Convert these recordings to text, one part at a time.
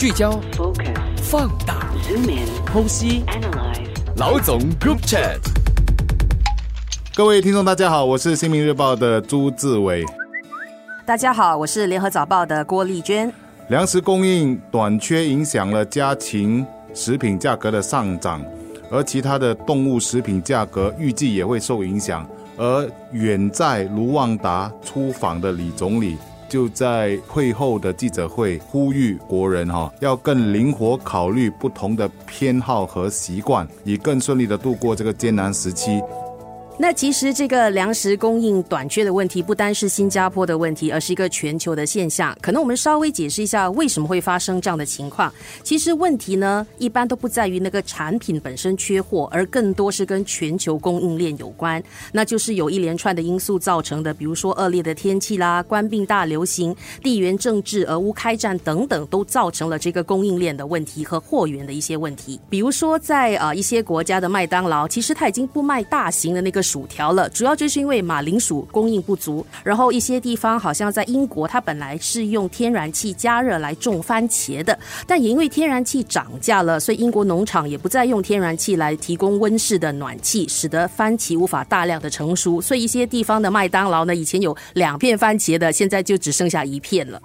聚焦、Focus. 放大、Zoom in. 剖析。Analyze. 老总 Group Chat。各位听众，大家好，我是新民日报的朱志伟。大家好，我是联合早报的郭丽娟。粮食供应短缺影响了家禽食品价格的上涨，而其他的动物食品价格预计也会受影响。而远在卢旺达出访的李总理就在会后的记者会呼吁国人哈、要更灵活考虑不同的偏好和习惯，以更顺利的度过这个艰难时期。那其实这个粮食供应短缺的问题，不单是新加坡的问题，而是一个全球的现象。可能我们稍微解释一下为什么会发生这样的情况。其实问题呢，一般都不在于那个产品本身缺货，而更多是跟全球供应链有关。那就是有一连串的因素造成的，比如说恶劣的天气啦、官病大流行、地缘政治、俄乌开战等等，都造成了这个供应链的问题和货源的一些问题。比如说在呃一些国家的麦当劳，其实它已经不卖大型的那个薯条了，主要就是因为马铃薯供应不足。然后一些地方好像在英国，它本来是用天然气加热来种番茄的，但也因为天然气涨价了，所以英国农场也不再用天然气来提供温室的暖气，使得番茄无法大量的成熟。所以一些地方的麦当劳呢，以前有两片番茄的，现在就只剩下一片了。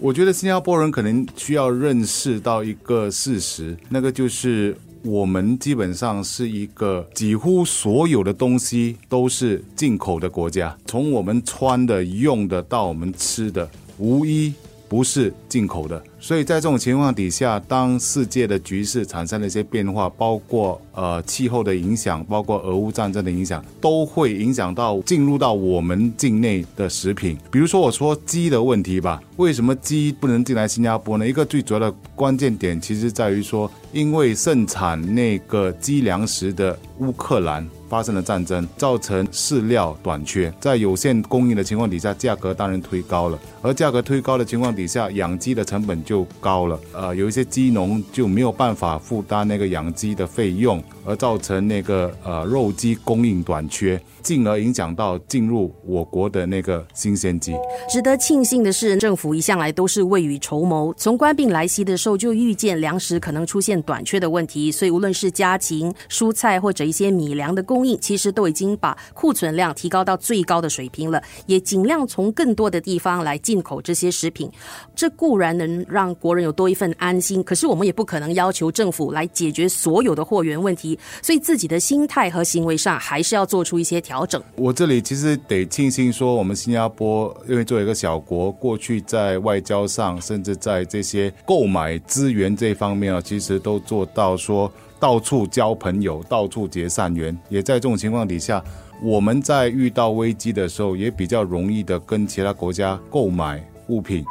我觉得新加坡人可能需要认识到一个事实，那个就是我们基本上是一个几乎所有的东西都是进口的国家，从我们穿的、用的到我们吃的，无一不是进口的。所以在这种情况底下，当世界的局势产生了一些变化，包括呃气候的影响，包括俄乌战争的影响，都会影响到进入到我们境内的食品。比如说我说鸡的问题吧，为什么鸡不能进来新加坡呢？一个最主要的关键点其实在于说，因为盛产那个鸡粮食的乌克兰。发生了战争，造成饲料短缺，在有限供应的情况底下，价格当然推高了。而价格推高的情况底下，养鸡的成本就高了。呃，有一些鸡农就没有办法负担那个养鸡的费用，而造成那个呃肉鸡供应短缺，进而影响到进入我国的那个新鲜鸡。值得庆幸的是，政府一向来都是未雨绸缪，从官病来袭的时候就预见粮食可能出现短缺的问题，所以无论是家禽、蔬菜或者一些米粮的供其实都已经把库存量提高到最高的水平了，也尽量从更多的地方来进口这些食品。这固然能让国人有多一份安心，可是我们也不可能要求政府来解决所有的货源问题，所以自己的心态和行为上还是要做出一些调整。我这里其实得庆幸说，我们新加坡因为作为一个小国，过去在外交上，甚至在这些购买资源这方面啊，其实都做到说到处交朋友，到处结善缘。也在这种情况底下，我们在遇到危机的时候，也比较容易的跟其他国家购买物品。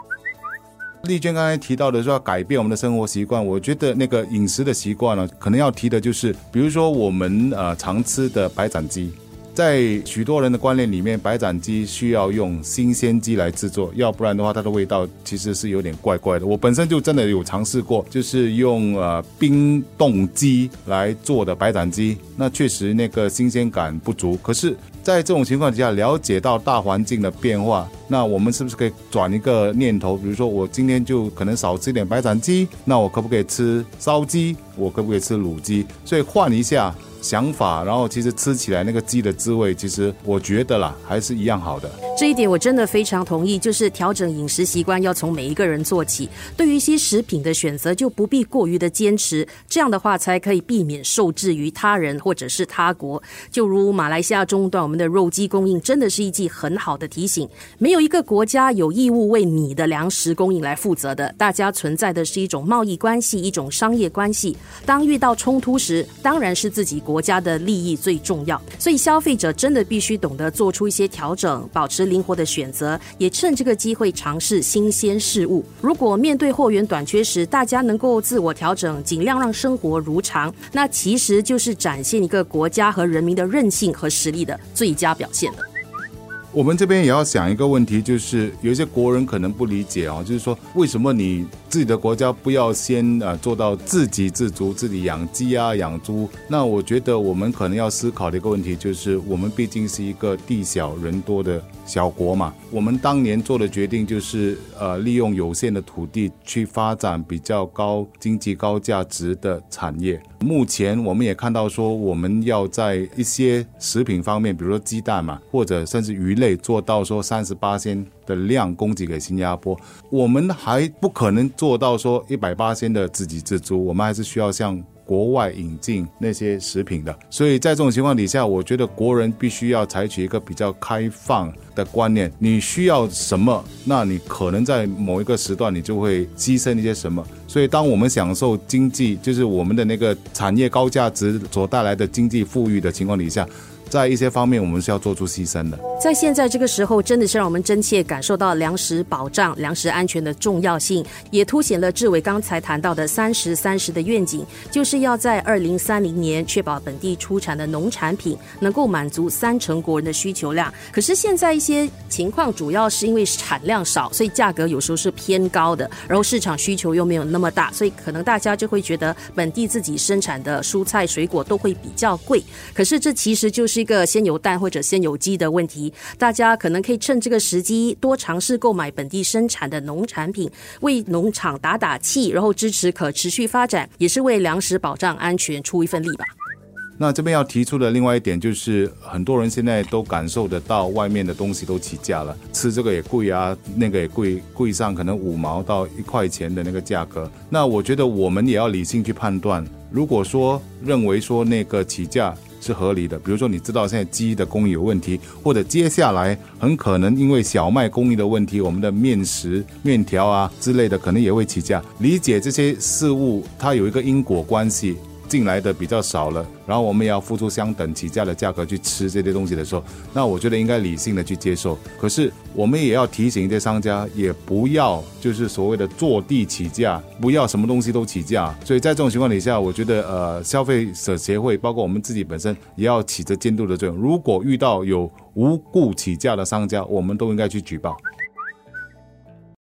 丽娟刚才提到的说要改变我们的生活习惯，我觉得那个饮食的习惯呢，可能要提的就是，比如说我们呃常吃的白斩鸡，在许多人的观念里面，白斩鸡需要用新鲜鸡来制作，要不然的话，它的味道其实是有点怪怪的。我本身就真的有尝试过，就是用呃冰冻鸡来做的白斩鸡，那确实那个新鲜感不足。可是，在这种情况底下，了解到大环境的变化，那我们是不是可以转一个念头？比如说，我今天就可能少吃点白斩鸡，那我可不可以吃烧鸡？我可不可以吃卤鸡？所以换一下。想法，然后其实吃起来那个鸡的滋味，其实我觉得啦，还是一样好的。这一点我真的非常同意，就是调整饮食习惯要从每一个人做起。对于一些食品的选择，就不必过于的坚持，这样的话才可以避免受制于他人或者是他国。就如马来西亚中断我们的肉鸡供应，真的是一剂很好的提醒。没有一个国家有义务为你的粮食供应来负责的，大家存在的是一种贸易关系，一种商业关系。当遇到冲突时，当然是自己国家的利益最重要。所以消费者真的必须懂得做出一些调整，保持灵活的选择，也趁这个机会尝试新鲜事物。如果面对货源短缺时，大家能够自我调整，尽量让生活如常，那其实就是展现一个国家和人民的韧性和实力的最佳表现了。我们这边也要想一个问题，就是有一些国人可能不理解啊，就是说为什么你自己的国家不要先呃做到自给自足，自己养鸡啊、养猪？那我觉得我们可能要思考的一个问题就是，我们毕竟是一个地小人多的小国嘛。我们当年做的决定就是呃，利用有限的土地去发展比较高经济、高价值的产业。目前我们也看到说，我们要在一些食品方面，比如说鸡蛋嘛，或者甚至鱼类，可以做到说三十八仙的量供给给新加坡，我们还不可能做到说一百八仙的自给自足，我们还是需要向。国外引进那些食品的，所以在这种情况底下，我觉得国人必须要采取一个比较开放的观念。你需要什么，那你可能在某一个时段，你就会牺牲一些什么。所以，当我们享受经济，就是我们的那个产业高价值所带来的经济富裕的情况底下。在一些方面，我们是要做出牺牲的。在现在这个时候，真的是让我们真切感受到粮食保障、粮食安全的重要性，也凸显了志伟刚才谈到的“三十三十”的愿景，就是要在二零三零年确保本地出产的农产品能够满足三成国人的需求量。可是现在一些情况，主要是因为产量少，所以价格有时候是偏高的，然后市场需求又没有那么大，所以可能大家就会觉得本地自己生产的蔬菜水果都会比较贵。可是这其实就是。一个先有蛋或者先有鸡的问题，大家可能可以趁这个时机多尝试购买本地生产的农产品，为农场打打气，然后支持可持续发展，也是为粮食保障安全出一份力吧。那这边要提出的另外一点就是，很多人现在都感受得到外面的东西都起价了，吃这个也贵啊，那个也贵，贵上可能五毛到一块钱的那个价格。那我觉得我们也要理性去判断，如果说认为说那个起价。是合理的，比如说你知道现在鸡的供应有问题，或者接下来很可能因为小麦供应的问题，我们的面食、面条啊之类的可能也会起价。理解这些事物，它有一个因果关系。进来的比较少了，然后我们也要付出相等起价的价格去吃这些东西的时候，那我觉得应该理性的去接受。可是我们也要提醒一些商家，也不要就是所谓的坐地起价，不要什么东西都起价。所以在这种情况底下，我觉得呃，消费者协会包括我们自己本身也要起着监督的作用。如果遇到有无故起价的商家，我们都应该去举报。